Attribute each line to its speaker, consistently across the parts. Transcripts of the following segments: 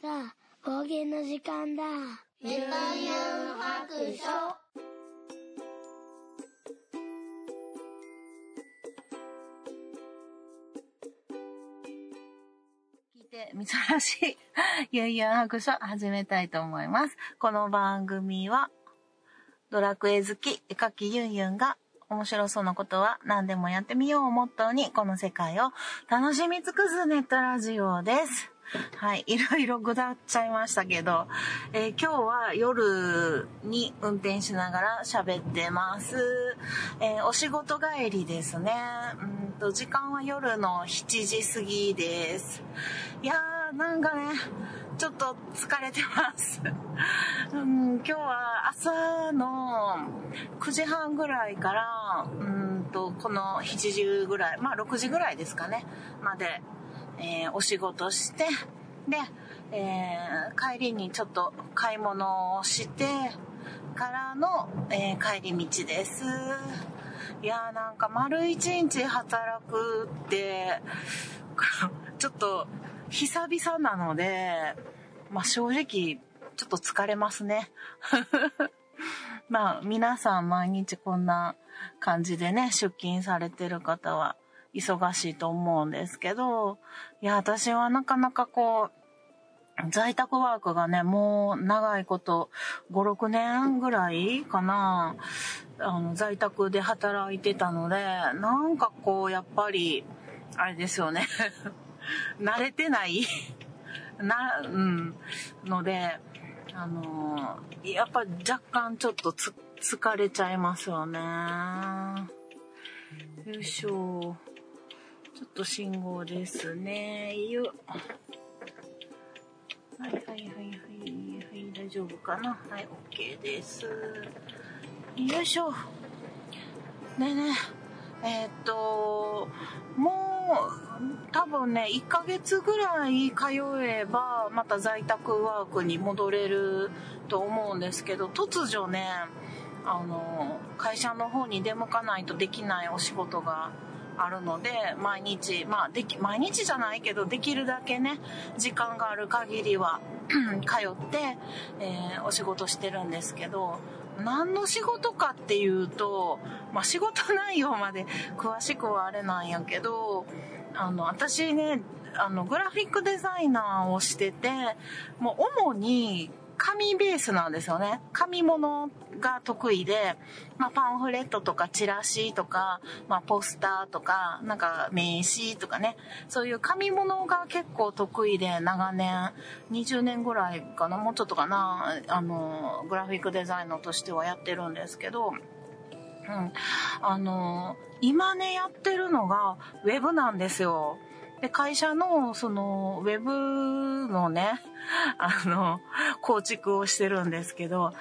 Speaker 1: さあ、方言の時間だ。
Speaker 2: ゆとゆん白書
Speaker 3: 聞いてみつらしいゆんゆん白書始めたいと思います。この番組はドラクエ好き絵描きゆんゆんが面白そうなことは何でもやってみようをモットーにこの世界を楽しみ尽くすネットラジオです。はい。いろいろぐだっちゃいましたけど、えー今日は夜に運転しながら喋ってます。えーお仕事帰りですね。うんと、時間は夜の7時過ぎです。いやー、なんかね、ちょっと疲れてます。うん、今日は朝の9時半ぐらいから、うんと、この7時ぐらい、まあ6時ぐらいですかね、まで、えーお仕事して、で、えー帰りにちょっと買い物をしてからの、えー帰り道です。いやーなんか丸一日働くって、ちょっと久々なので、まあ正直ちょっと疲れますね。まあ皆さん毎日こんな感じでね、出勤されてる方は忙しいと思うんですけど、いや私はなかなかこう、在宅ワークがね、もう長いこと、5、6年ぐらいかな、あの、在宅で働いてたので、なんかこう、やっぱり、あれですよね。慣れてない な、うん、ので、あのーやっぱ若干ちょっと、疲れちゃいますよね。よいしょ。ちょっと信号ですね。よ。はいはいはいはいはい大丈夫かな？はい OK ですよいしょでねえーっともう多分ね1ヶ月ぐらい通えばまた在宅ワークに戻れると思うんですけど突如ねあの会社の方に出向かないとできないお仕事があるので毎日まあでき毎日じゃないけどできるだけね時間がある限りは 通って、えーお仕事してるんですけど何の仕事かっていうと、まあ、仕事内容まで詳しくはあれなんやけどあの私ねあのグラフィックデザイナーをしててもう主に紙ベースなんですよね。紙物が得意で、まあ、パンフレットとかチラシとか、まあ、ポスターとか、なんか名刺とかね、そういう紙物が結構得意で長年、20年ぐらいかな、もうちょっとかな、あの、グラフィックデザイナーとしてはやってるんですけど、うん。あの、今ね、やってるのが、ウェブなんですよ。で、会社の、その、ウェブのね、あの、構築をしてるんですけど、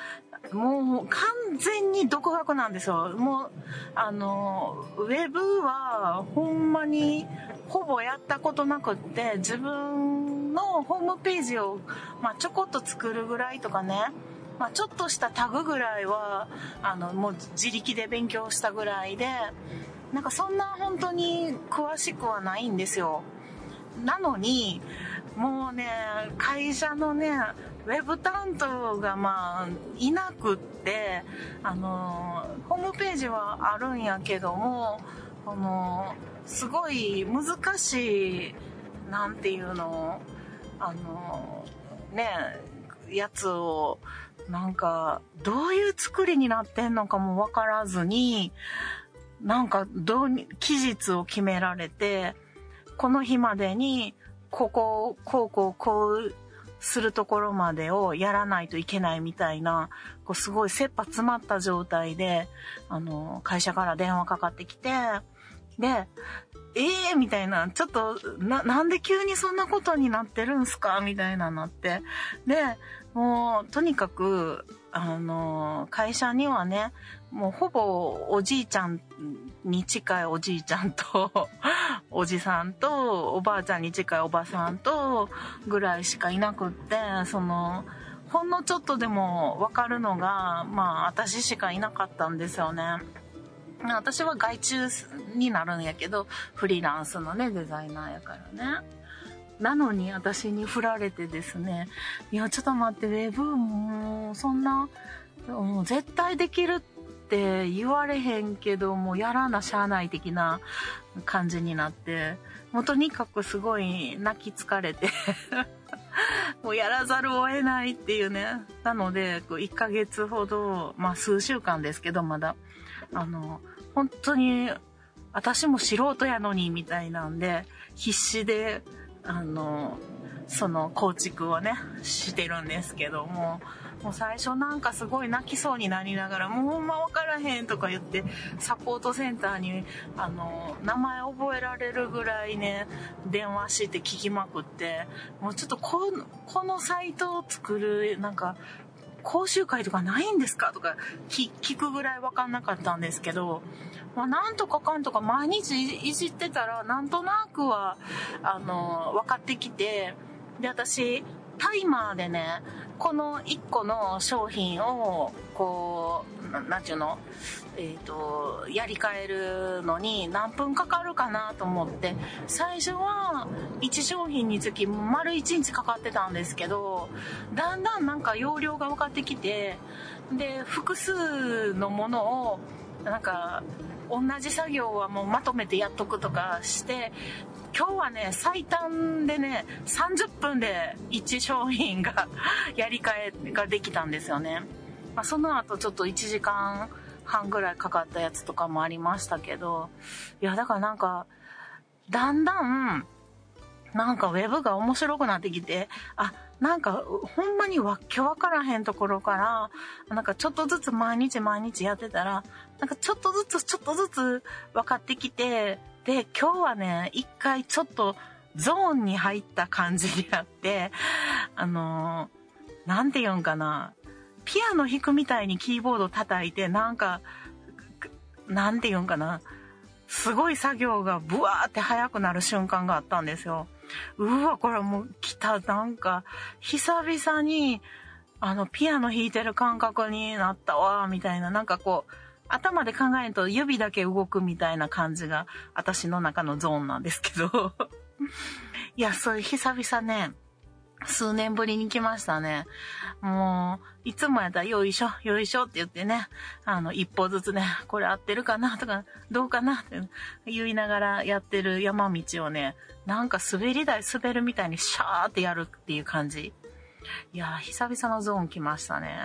Speaker 3: もう完全に独学なんですよ。もう、あの、ウェブはほんまにほぼやったことなくって、自分のホームページを、まあ、ちょこっと作るぐらいとかね、まあ、ちょっとしたタグぐらいは、あの、もう自力で勉強したぐらいで、なんかそんな本当に詳しくはないんですよ。なのに、もうね、会社のね、ウェブ担当がまあ、いなくって、あの、ホームページはあるんやけども、あの、すごい難しい、なんていうの、あの、ね、やつを、なんか、どういう作りになってんのかもわからずに、なんか、どうに、期日を決められて、この日までに、ここを、こうこうこうするところまでをやらないといけないみたいな、こうすごい切羽詰まった状態で、あの、会社から電話かかってきて、で、ええー、みたいな、ちょっと、な、なんで急にそんなことになってるんすか？みたいななって。で、もう、とにかく、あの、会社にはね、もうほぼおじいちゃんに近いおじいちゃんと、おじさんと、おばあちゃんに近いおばさんと、ぐらいしかいなくって、その、ほんのちょっとでもわかるのが、まあ、私しかいなかったんですよね。私は外注になるんやけど、フリーランスのね、デザイナーやからね。なのに私に振られてですね、いや、ちょっと待って、ウェブもう、そんな、もう絶対できるってって言われへんけど、もうやらなしゃあない的な感じになって、もうとにかくすごい泣き疲れて もうやらざるを得ないっていうね。なので、1ヶ月ほど、まあ数週間ですけど、まだ、あの、本当に、私も素人やのに、みたいなんで、必死で、あの、その構築をね、してるんですけども、もう最初なんかすごい泣きそうになりながら、もうほんま分からへんとか言って、サポートセンターに、あの、名前覚えられるぐらいね、電話して聞きまくって、もうちょっとこの、このサイトを作る、なんか、講習会とかないんですかとか聞くぐらい分かんなかったんですけど、まあ、なんとかかんとか毎日いじってたら、なんとなくは、あの、分かってきて、で、私、タイマーでね、この1個の商品を、こう、なんていうの？えっ、ー、と、やり替えるのに何分かかるかなと思って、最初は1商品につき丸1日かかってたんですけど、だんだんなんか容量が分かってきて、で、複数のものを、なんか、同じ作業はもうまとめてやっとくとかして、今日はね、最短でね、30分で1商品が やり替えができたんですよね。まあ、その後ちょっと1時間半ぐらいかかったやつとかもありましたけど、いや、だからなんか、だんだん、なんかウェブが面白くなってきて、あ、なんかほんまにわっけわからへんところから、なんかちょっとずつ毎日毎日やってたら、なんかちょっとずつちょっとずつ分かってきて、で、今日はね、一回ちょっとゾーンに入った感じになって、あのー、なんて言うんかな。ピアノ弾くみたいにキーボード叩いて、なんか、なんて言うんかな。すごい作業がブワーって速くなる瞬間があったんですよ。うわ、これもう来た。なんか、久々に、あの、ピアノ弾いてる感覚になったわ、みたいな。なんかこう、頭で考えると指だけ動くみたいな感じが私の中のゾーンなんですけど いや、そういう久々ね、数年ぶりに来ましたね。もう、いつもやったらよいしょ、よいしょって言ってね、あの、一歩ずつね、これ合ってるかなとか、どうかなって言いながらやってる山道をね、なんか滑り台滑るみたいにシャーってやるっていう感じ。いや久々のゾーン来ましたね。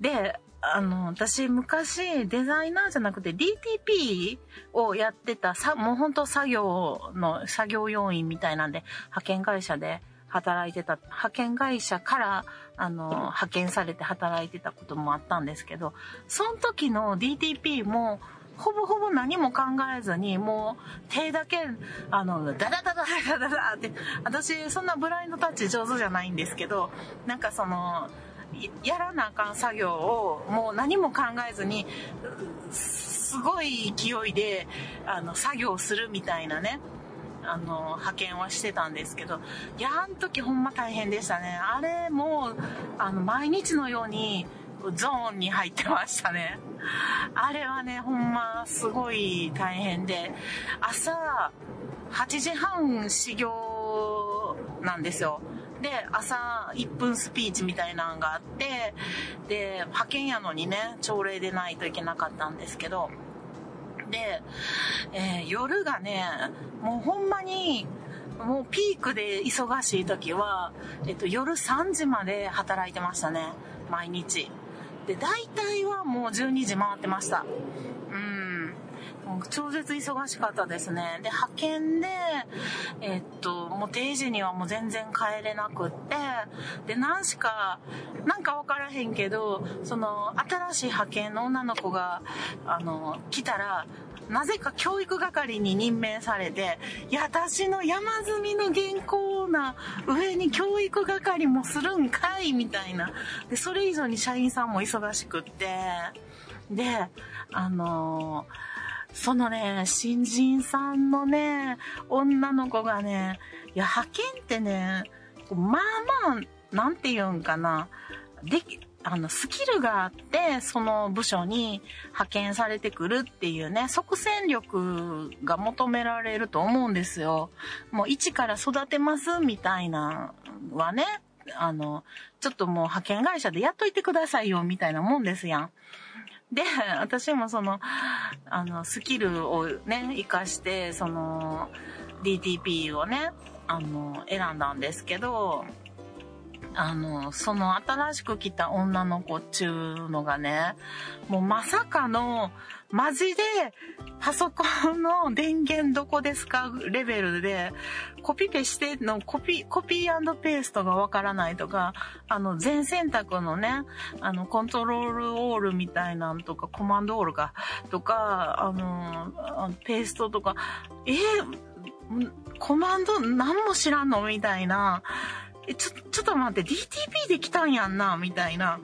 Speaker 3: で、あの、私昔デザイナーじゃなくて DTP をやってた、さ、もう本当作業の、作業要員みたいなんで、派遣会社で働いてた、派遣会社から、あの、派遣されて働いてたこともあったんですけど、その時の DTP も、ほぼほぼ何も考えずに、もう手だけ、あの、ダダダダダダダって、私そんなブラインドタッチ上手じゃないんですけど、なんかその、やらなあかん作業をもう何も考えずに、すごい勢いで、あの、作業するみたいなね、あの、派遣はしてたんですけど、いや、あの時ほんま大変でしたね。あれもう、あの、毎日のように、ゾーンに入ってましたね。あれはね、ほんますごい大変で、朝8時半始業なんですよ。で、朝1分スピーチみたいなのがあって、で、派遣やのにね、朝礼でないといけなかったんですけど、で、えー、夜がね、もうほんまに、もうピークで忙しい時は、えっと、夜3時まで働いてましたね。毎日。で、大体はもう12時回ってました。超絶忙しかったですね。で、派遣で、えっと、もう定時にはもう全然帰れなくって、で、何しか、なんかわからへんけど、その、新しい派遣の女の子が、あの、来たら、なぜか教育係に任命されて、いや、私の山積みの原稿な上に教育係もするんかいみたいな。で、それ以上に社員さんも忙しくって、で、あのーそのね、新人さんのね、女の子がね、いや、派遣ってね、まあまあ、なんて言うんかな、でき、あの、スキルがあって、その部署に派遣されてくるっていうね、即戦力が求められると思うんですよ。もう一から育てますみたいなはね、あの、ちょっともう派遣会社でやっといてくださいよみたいなもんですやん。で、私もその、あの、スキルをね、活かして、その、DTP をね、あの、選んだんですけど、あの、その新しく来た女の子っちゅうのがね、もうまさかの、マジで、パソコンの電源どこですかレベルで、コピペしての？コピ、コピーペーストがわからないとか、あの、全選択のね、あの、コントロールオールみたいなんとか、コマンドオールか、とか、あの、ペーストとか、えコマンド何も知らんの？みたいな、え、ちょ、ちょっと待って、DTP で来たんやんな、みたいな。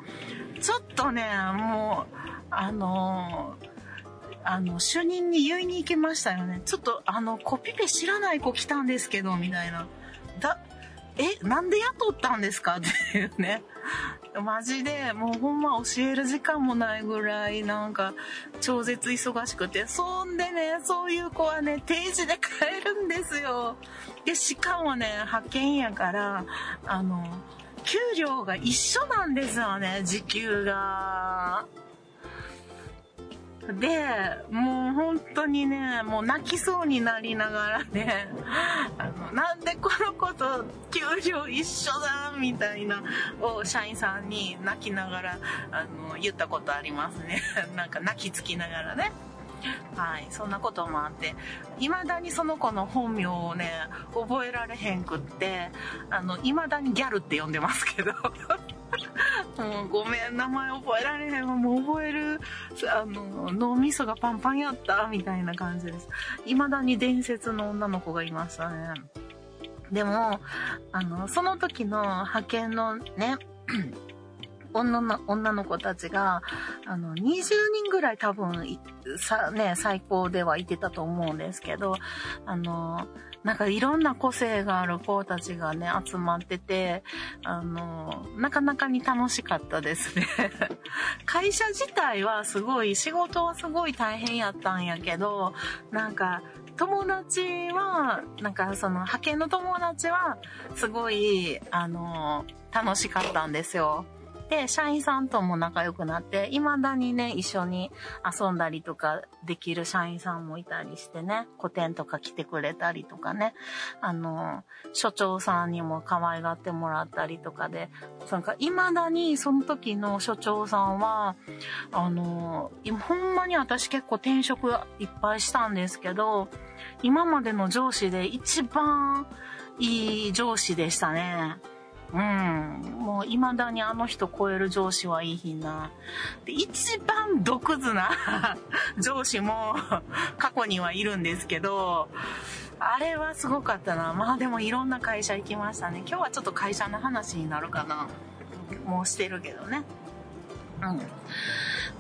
Speaker 3: ちょっとね、もう、あのー、あの、主任に言いに行きましたよね。ちょっと、あの、コピペ知らない子来たんですけど、みたいな。だ、え、なんで雇ったんですか？っていうね。マジで、もうほんま教える時間もないぐらい、なんか、超絶忙しくて。そんでね、そういう子はね、定時で帰るんですよ。で、しかもね、派遣やから、あの、給料が一緒なんですよね、時給が。で、もう本当にね、もう泣きそうになりながらね、あの、なんでこの子と給料一緒だみたいな、を社員さんに泣きながら、あの、言ったことありますね。なんか泣きつきながらね。はい、そんなこともあって、未だにその子の本名をね、覚えられへんくって、あの、未だにギャルって呼んでますけど。もうごめん、名前覚えられへんわ。もう覚える、あの、脳みそがパンパンやった、みたいな感じです。未だに伝説の女の子がいましたね。でも、あの、その時の派遣のね、女の、女の子たちが、あの、20人ぐらい多分、さ、ね、最高ではいてたと思うんですけど、あの、なんかいろんな個性がある子たちがね、集まってて、あの、なかなかに楽しかったですね。会社自体はすごい、仕事はすごい大変やったんやけど、なんか、友達は、なんかその派遣の友達は、すごい、あの、楽しかったんですよ。で、社員さんとも仲良くなって、未だにね、一緒に遊んだりとかできる社員さんもいたりしてね、個展とか来てくれたりとかね、あの、所長さんにも可愛がってもらったりとかで、なんか未だにその時の所長さんは、あの、ほんまに私結構転職いっぱいしたんですけど、今までの上司で一番いい上司でしたね。うん。もう未だにあの人超える上司はいいひんな。で、一番毒図な上司も過去にはいるんですけど、あれはすごかったな。まあでもいろんな会社行きましたね。今日はちょっと会社の話になるかな。もうしてるけどね。うん。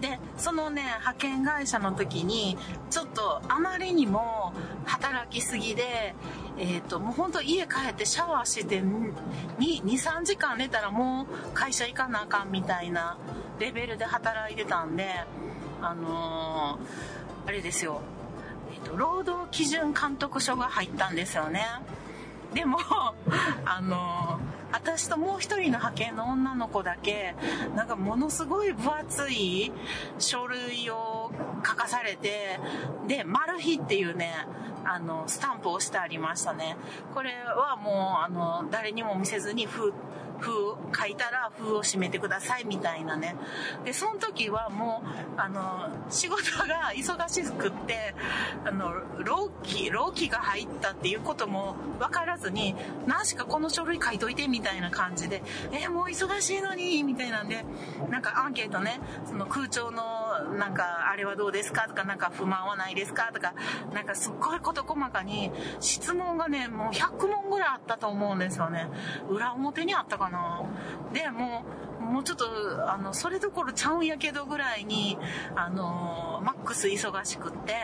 Speaker 3: で、そのね、派遣会社の時に、ちょっとあまりにも働きすぎで、えっ、ー、と、もうほんと家帰ってシャワーして2、2、3時間寝たらもう会社行かなあかんみたいなレベルで働いてたんで、あのー、あれですよ、えっ、ー、と、労働基準監督署が入ったんですよね。でも、あの私ともう一人の派遣の女の子だけ、なんかものすごい分厚い書類を書かされて、で、マル秘っていうね、あの、スタンプをしてありましたね。これはもう、あの、誰にも見せずに、封、封書いたら封を閉めてくださいみたいなね。で、その時はもう、あの、仕事が忙しくって、あの、老期、老期が入ったっていうことも分からずに、何しかこの書類書いといてみたいな感じで、えもう忙しいのに、みたいなんで、なんかアンケートね、その空調の、なんか、あれはどうですか？とか、なんか不満はないですか？とか、なんかすっごい事細かに質問がね、もう100問ぐらいあったと思うんですよね。裏表にあったかな？で、もう、もうちょっと、あの、それどころちゃうんやけどぐらいに、あの、マックス忙しくって、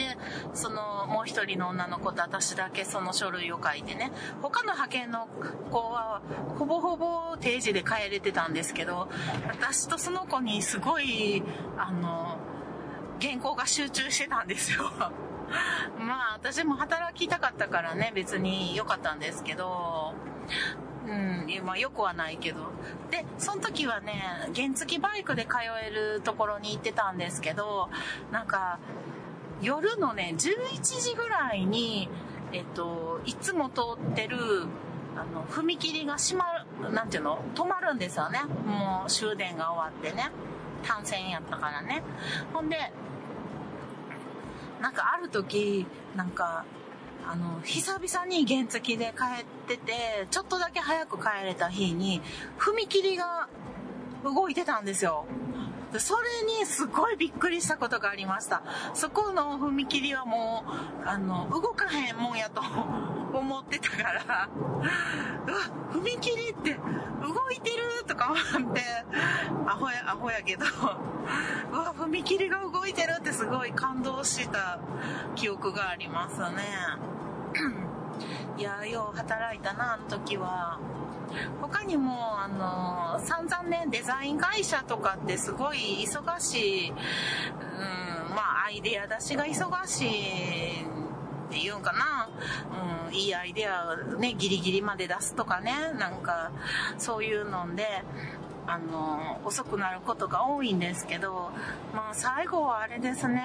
Speaker 3: で、その、もう一人の女の子と私だけその書類を書いてね、他の派遣の子は、ほぼほぼ定時で帰れてたんですけど、私とその子にすごい、あの、原稿が集中してたんですよ。まあ、私も働きたかったからね、別に良かったんですけど、うん、まあよくはないけど。で、その時はね、原付バイクで通えるところに行ってたんですけど、なんか、夜のね、11時ぐらいに、えっと、いつも通ってる、あの、踏切が閉まる、なんていうの？止まるんですよね。もう終電が終わってね。単線やったからね。ほんで、なんかある時、なんか、あの、久々に原付で帰ってて、ちょっとだけ早く帰れた日に、踏切が動いてたんですよ。それにすごいびっくりしたことがありました。そこの踏切はもう、あの、動かへんもんやと思ってたから、うわ、踏切って動いてるとか思って、アホや、アホやけど、うわ、踏切が動いてるってすごい感動した記憶がありますね。いや、よう働いたな、あの時は。他にも、あの、散々ね、デザイン会社とかってすごい忙しい、うん、まあ、アイデア出しが忙しいっていうんかな、うん、いいアイデアをね、ギリギリまで出すとかね、なんか、そういうので、あの、遅くなることが多いんですけど、まあ最後はあれですね、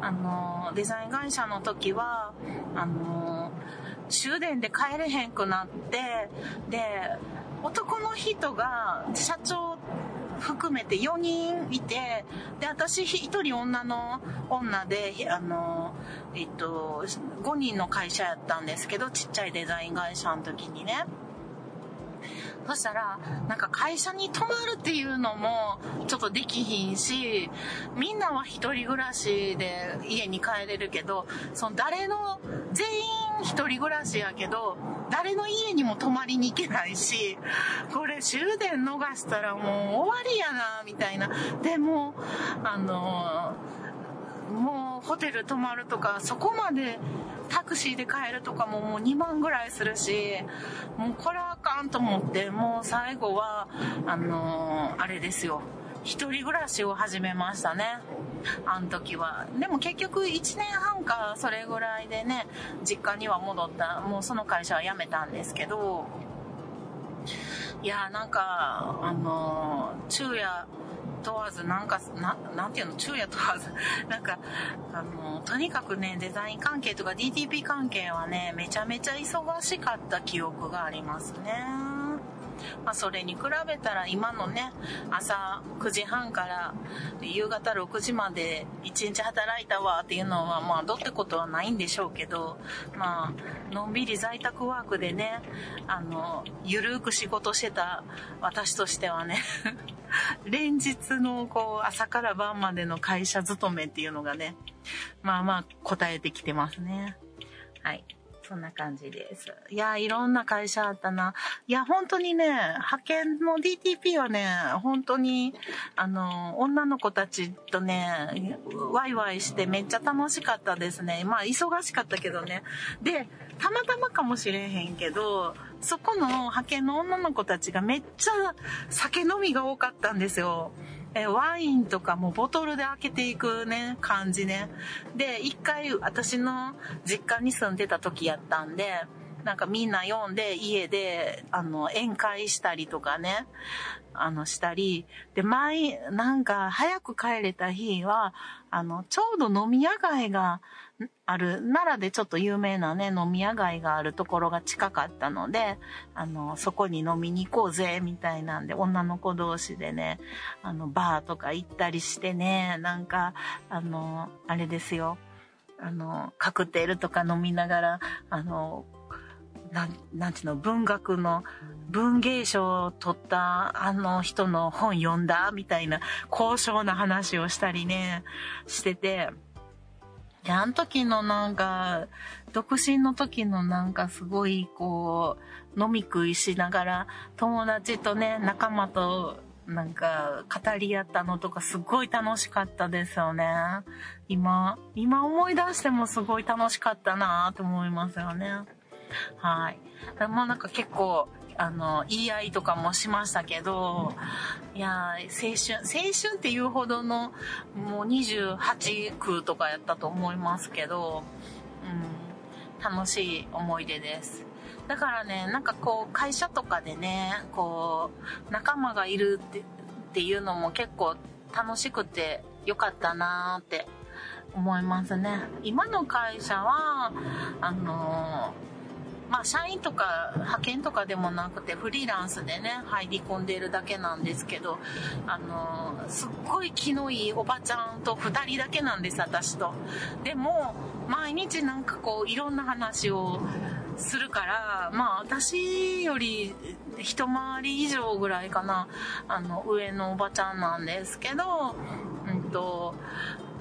Speaker 3: あの、デザイン会社の時は、あの、終電で帰れへんくなって、で、男の人が社長含めて4人いて、で、私1人女の女で、あの、えっと、5人の会社やったんですけど、ちっちゃいデザイン会社の時にね。そしたら、なんか会社に泊まるっていうのもちょっとできひんし、みんなは一人暮らしで家に帰れるけど、その誰の、全員一人暮らしやけど、誰の家にも泊まりに行けないし、これ終電逃したらもう終わりやな、みたいな。でも、あのもうホテル泊まるとか、そこまでタクシーで帰るとかももう2万ぐらいするし、もうこれはあかんと思って、もう最後は、あのー、あれですよ。一人暮らしを始めましたね。あの時は。でも結局1年半かそれぐらいでね、実家には戻った、もうその会社は辞めたんですけど、いやなんか、あのー、昼夜、問わず、なんか、ななんていうの、昼夜問わず、なんか、あの、とにかくね、デザイン関係とか DTP 関係はね、めちゃめちゃ忙しかった記憶がありますね。まあ、それに比べたら今のね、朝9時半から夕方6時まで1日働いたわっていうのは、まあ、どってことはないんでしょうけど、まあ、のんびり在宅ワークでね、あの、ゆるーく仕事してた私としてはね、連日のこう、朝から晩までの会社勤めっていうのがね、まあまあ答えてきてますね。はい。そんな感じです。いや、いろんな会社あったな。いや、本当にね、派遣の DTP はね、本当に、あの、女の子たちとね、ワイワイしてめっちゃ楽しかったですね。まあ、忙しかったけどね。で、たまたまかもしれへんけど、そこの派遣の女の子たちがめっちゃ酒飲みが多かったんですよ。えワインとかもボトルで開けていくね、感じね。で、一回私の実家に住んでた時やったんで、なんかみんな読んで家で、あの、宴会したりとかね、あの、したり、で、前、なんか早く帰れた日は、あの、ちょうど飲み屋街がある、奈良でちょっと有名なね、飲み屋街があるところが近かったので、あの、そこに飲みに行こうぜ、みたいなんで、女の子同士でね、あの、バーとか行ったりしてね、なんか、あの、あれですよ。あの、カクテルとか飲みながら、あの、なん、なんていうの、文学の、文芸賞を取ったあの人の本読んだみたいな高尚な話をしたりね、してて、で、あの時のなんか、独身の時のなんかすごいこう、飲み食いしながら、友達とね、仲間となんか語り合ったのとかすごい楽しかったですよね。今、今思い出してもすごい楽しかったなって思いますよね。はい。でもなんか結構、あの、言い合いとかもしましたけど、いや青春、青春っていうほどの、もう28区とかやったと思いますけど、うん、楽しい思い出です。だからね、なんかこう、会社とかでね、こう、仲間がいるってっていうのも結構楽しくてよかったなーって思いますね。今の会社は、あのーまあ、社員とか派遣とかでもなくてフリーランスでね、入り込んでるだけなんですけど、あの、すっごい気のいいおばちゃんと2人だけなんです、私と。でも、毎日なんかこう、いろんな話をするから、まあ、私より一回り以上ぐらいかな、あの、上のおばちゃんなんですけど、うんと、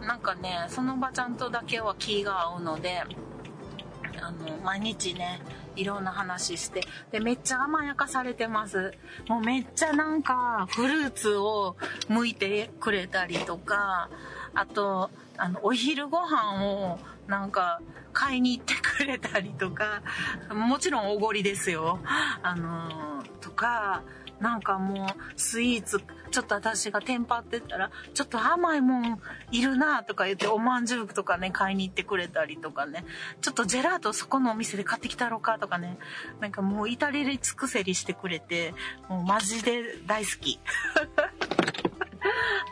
Speaker 3: なんかね、そのおばちゃんとだけは気が合うので、あの、毎日ね、いろんな話して、で、めっちゃ甘やかされてます。もうめっちゃなんか、フルーツを剥いてくれたりとか、あと、あの、お昼ご飯を、なんか、買いに行ってくれたりとか、もちろんおごりですよ。あのとか、なんかもう、スイーツ、ちょっと私がテンパってたら、ちょっと甘いもんいるなとか言って、おまんじゅうとかね、買いに行ってくれたりとかね、ちょっとジェラートそこのお店で買ってきたろかとかね、なんかもう至れり尽くせりしてくれて、もうマジで大好き。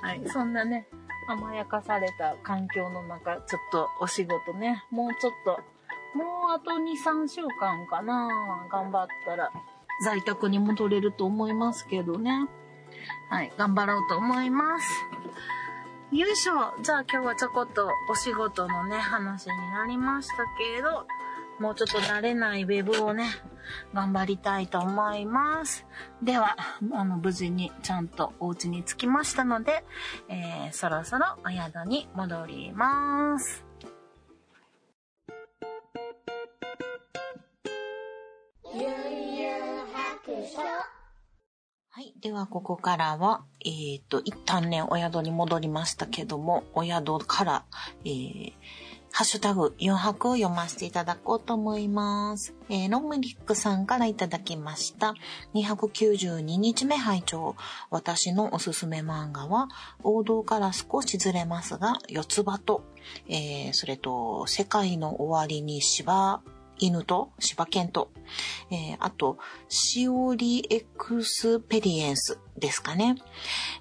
Speaker 3: はい、そんなね、甘やかされた環境の中、ちょっとお仕事ね、もうちょっと、もうあと2、3週間かな頑張ったら在宅に戻れると思いますけどね。はい、頑張ろうと思います。よいしょ。じゃあ今日はちょこっとお仕事のね、話になりましたけれど、もうちょっと慣れないウェブをね、頑張りたいと思います。では、あの、無事にちゃんとお家に着きましたので、えー、そろそろお宿に戻ります。はい。では、ここからは、えっ、と、一旦ね、お宿に戻りましたけども、お宿から、えー、ハッシュタグ4泊を読ませていただこうと思います。えー、ロムリックさんからいただきました。292日目拝聴私のおすすめ漫画は、王道から少しずれますが、よつばと、えー、それと、世界の終わりに柴犬と柴犬と、えー、あと、しおりエクスペリエンスですかね。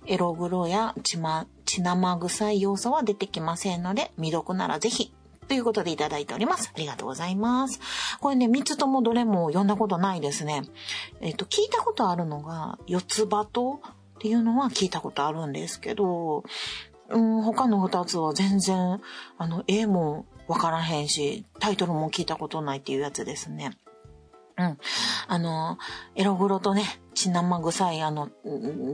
Speaker 3: エログロや血ま、血生臭い要素は出てきませんので、未読ならぜひということでいただいております。ありがとうございます。これね、3つともどれも読んだことないですね。えっ、と、聞いたことあるのが、四つ葉とっていうのは聞いたことあるんですけど、うん、他の2つは全然、あの、絵もわからへんし、タイトルも聞いたことないっていうやつですね。うん。あの、エログロとね、血生臭い、あの、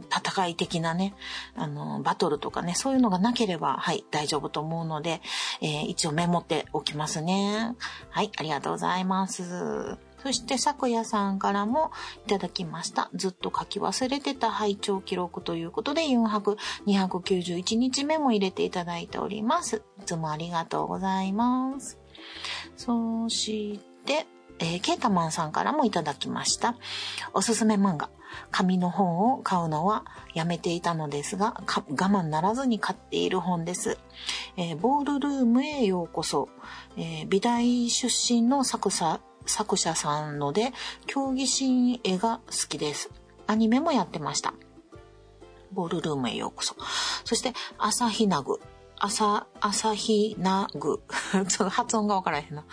Speaker 3: 戦い的なね、あの、バトルとかね、そういうのがなければ、はい、大丈夫と思うので、えー、一応メモっておきますね。はい、ありがとうございます。そして、昨夜さんからもいただきました。ずっと書き忘れてた拝聴記録ということで、4泊291日目も入れていただいております。いつもありがとうございます。そして、えー、ケータマンさんからもいただきました。おすすめ漫画。紙の本を買うのはやめていたのですが、我慢ならずに買っている本です。えー、ボールルームへようこそ。えー、美大出身の作者、作者さんので、競技シーン絵が好きです。アニメもやってました。ボールルームへようこそ。そして、朝日ナグ。朝、朝日なぐ。ちょっと発音がわからへんな。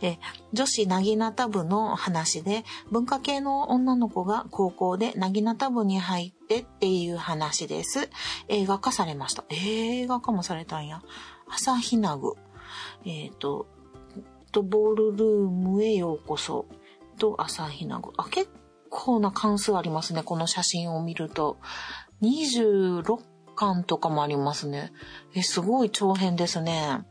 Speaker 3: え、女子なぎなた部の話で、文化系の女の子が高校でなぎなた部に入ってっていう話です。映画化されました。映画化もされたんや。朝日なぐ。えっ、ー、と、と、ボールルームへようこそ。と、朝日なぐ。あ、結構な関数ありますね。この写真を見ると。26巻とかもありますね。え、すごい長編ですね。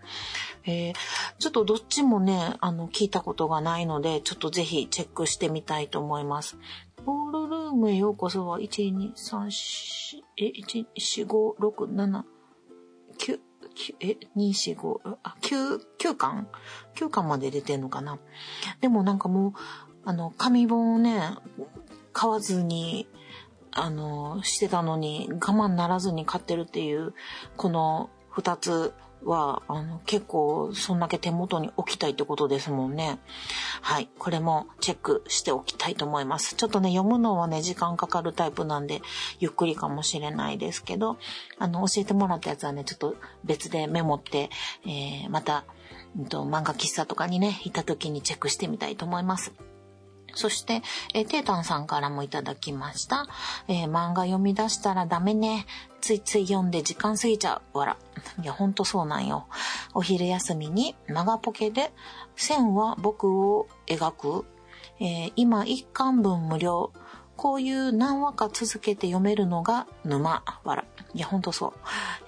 Speaker 3: えー、ちょっとどっちもね、あの、聞いたことがないので、ちょっとぜひチェックしてみたいと思います。ボールルームへようこそは、1、2、3、4、え、1、4、5、6、7、9、え、2、4、5、あ、9、9巻 ?9 巻まで出てんのかな？でもなんかもう、あの、紙本をね、買わずに、あの、してたのに我慢ならずに買ってるっていう、この2つは、あの、結構、そんだけ手元に置きたいってことですもんね。はい。これもチェックしておきたいと思います。ちょっとね、読むのはね、時間かかるタイプなんで、ゆっくりかもしれないですけど、あの、教えてもらったやつはね、ちょっと別でメモって、えー、また、うんと、漫画喫茶とかにね、行った時にチェックしてみたいと思います。そして、えー、テータンさんからもいただきました。えー、漫画読み出したらダメね。ついつい読んで時間過ぎちゃう。わら。いや、ほんとそうなんよ。お昼休みにマガポケで線は僕を描く。えー、今一巻分無料。こういう何話か続けて読めるのが沼。わら。いや、ほんとそう。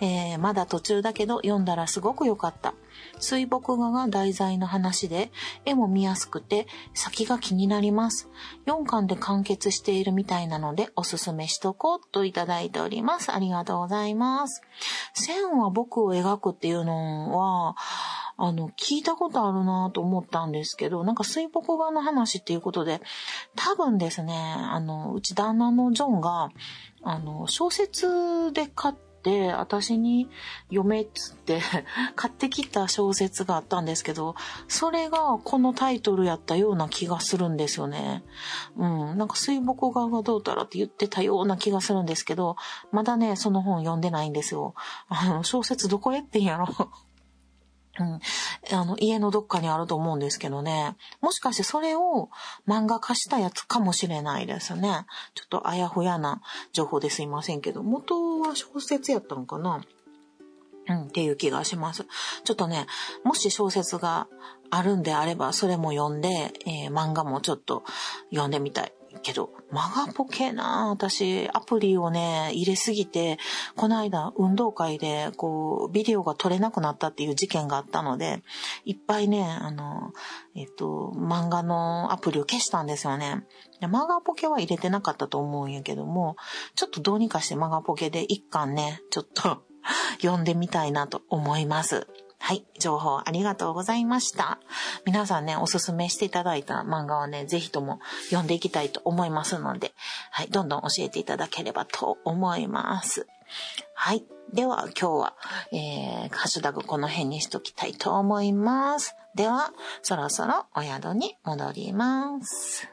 Speaker 3: えー、まだ途中だけど読んだらすごく良かった。水墨画が題材の話で、絵も見やすくて先が気になります。4巻で完結しているみたいなのでおすすめしとこうといただいております。ありがとうございます。線は僕を描くっていうのは、あの、聞いたことあるなと思ったんですけど、なんか水墨画の話っていうことで、多分ですね、あの、うち旦那のジョンが、あの、小説で買って、私に読めっつって 買ってきた小説があったんですけど、それがこのタイトルやったような気がするんですよね。うん。なんか水墨画がどうたらって言ってたような気がするんですけど、まだね、その本読んでないんですよ。あの、小説どこへってんやろうん。あの、家のどっかにあると思うんですけどね。もしかしてそれを漫画化したやつかもしれないですね。ちょっとあやふやな情報ですいませんけど、元は小説やったのかな？うん、っていう気がします。ちょっとね、もし小説があるんであれば、それも読んで、えー、漫画もちょっと読んでみたい。けど、マガポケな私、アプリをね、入れすぎて、この間、運動会で、こう、ビデオが撮れなくなったっていう事件があったので、いっぱいね、あの、えっと、漫画のアプリを消したんですよね。でマガポケは入れてなかったと思うんやけども、ちょっとどうにかしてマガポケで一巻ね、ちょっと 読んでみたいなと思います。はい、情報ありがとうございました。皆さんね、おすすめしていただいた漫画はね、ぜひとも読んでいきたいと思いますので、はい、どんどん教えていただければと思います。はい。では今日は、えー、ハッシュタグこの辺にしときたいと思います。では、そろそろお宿に戻ります。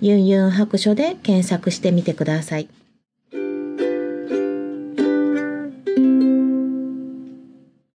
Speaker 4: ユンユン白書で検索してみてください。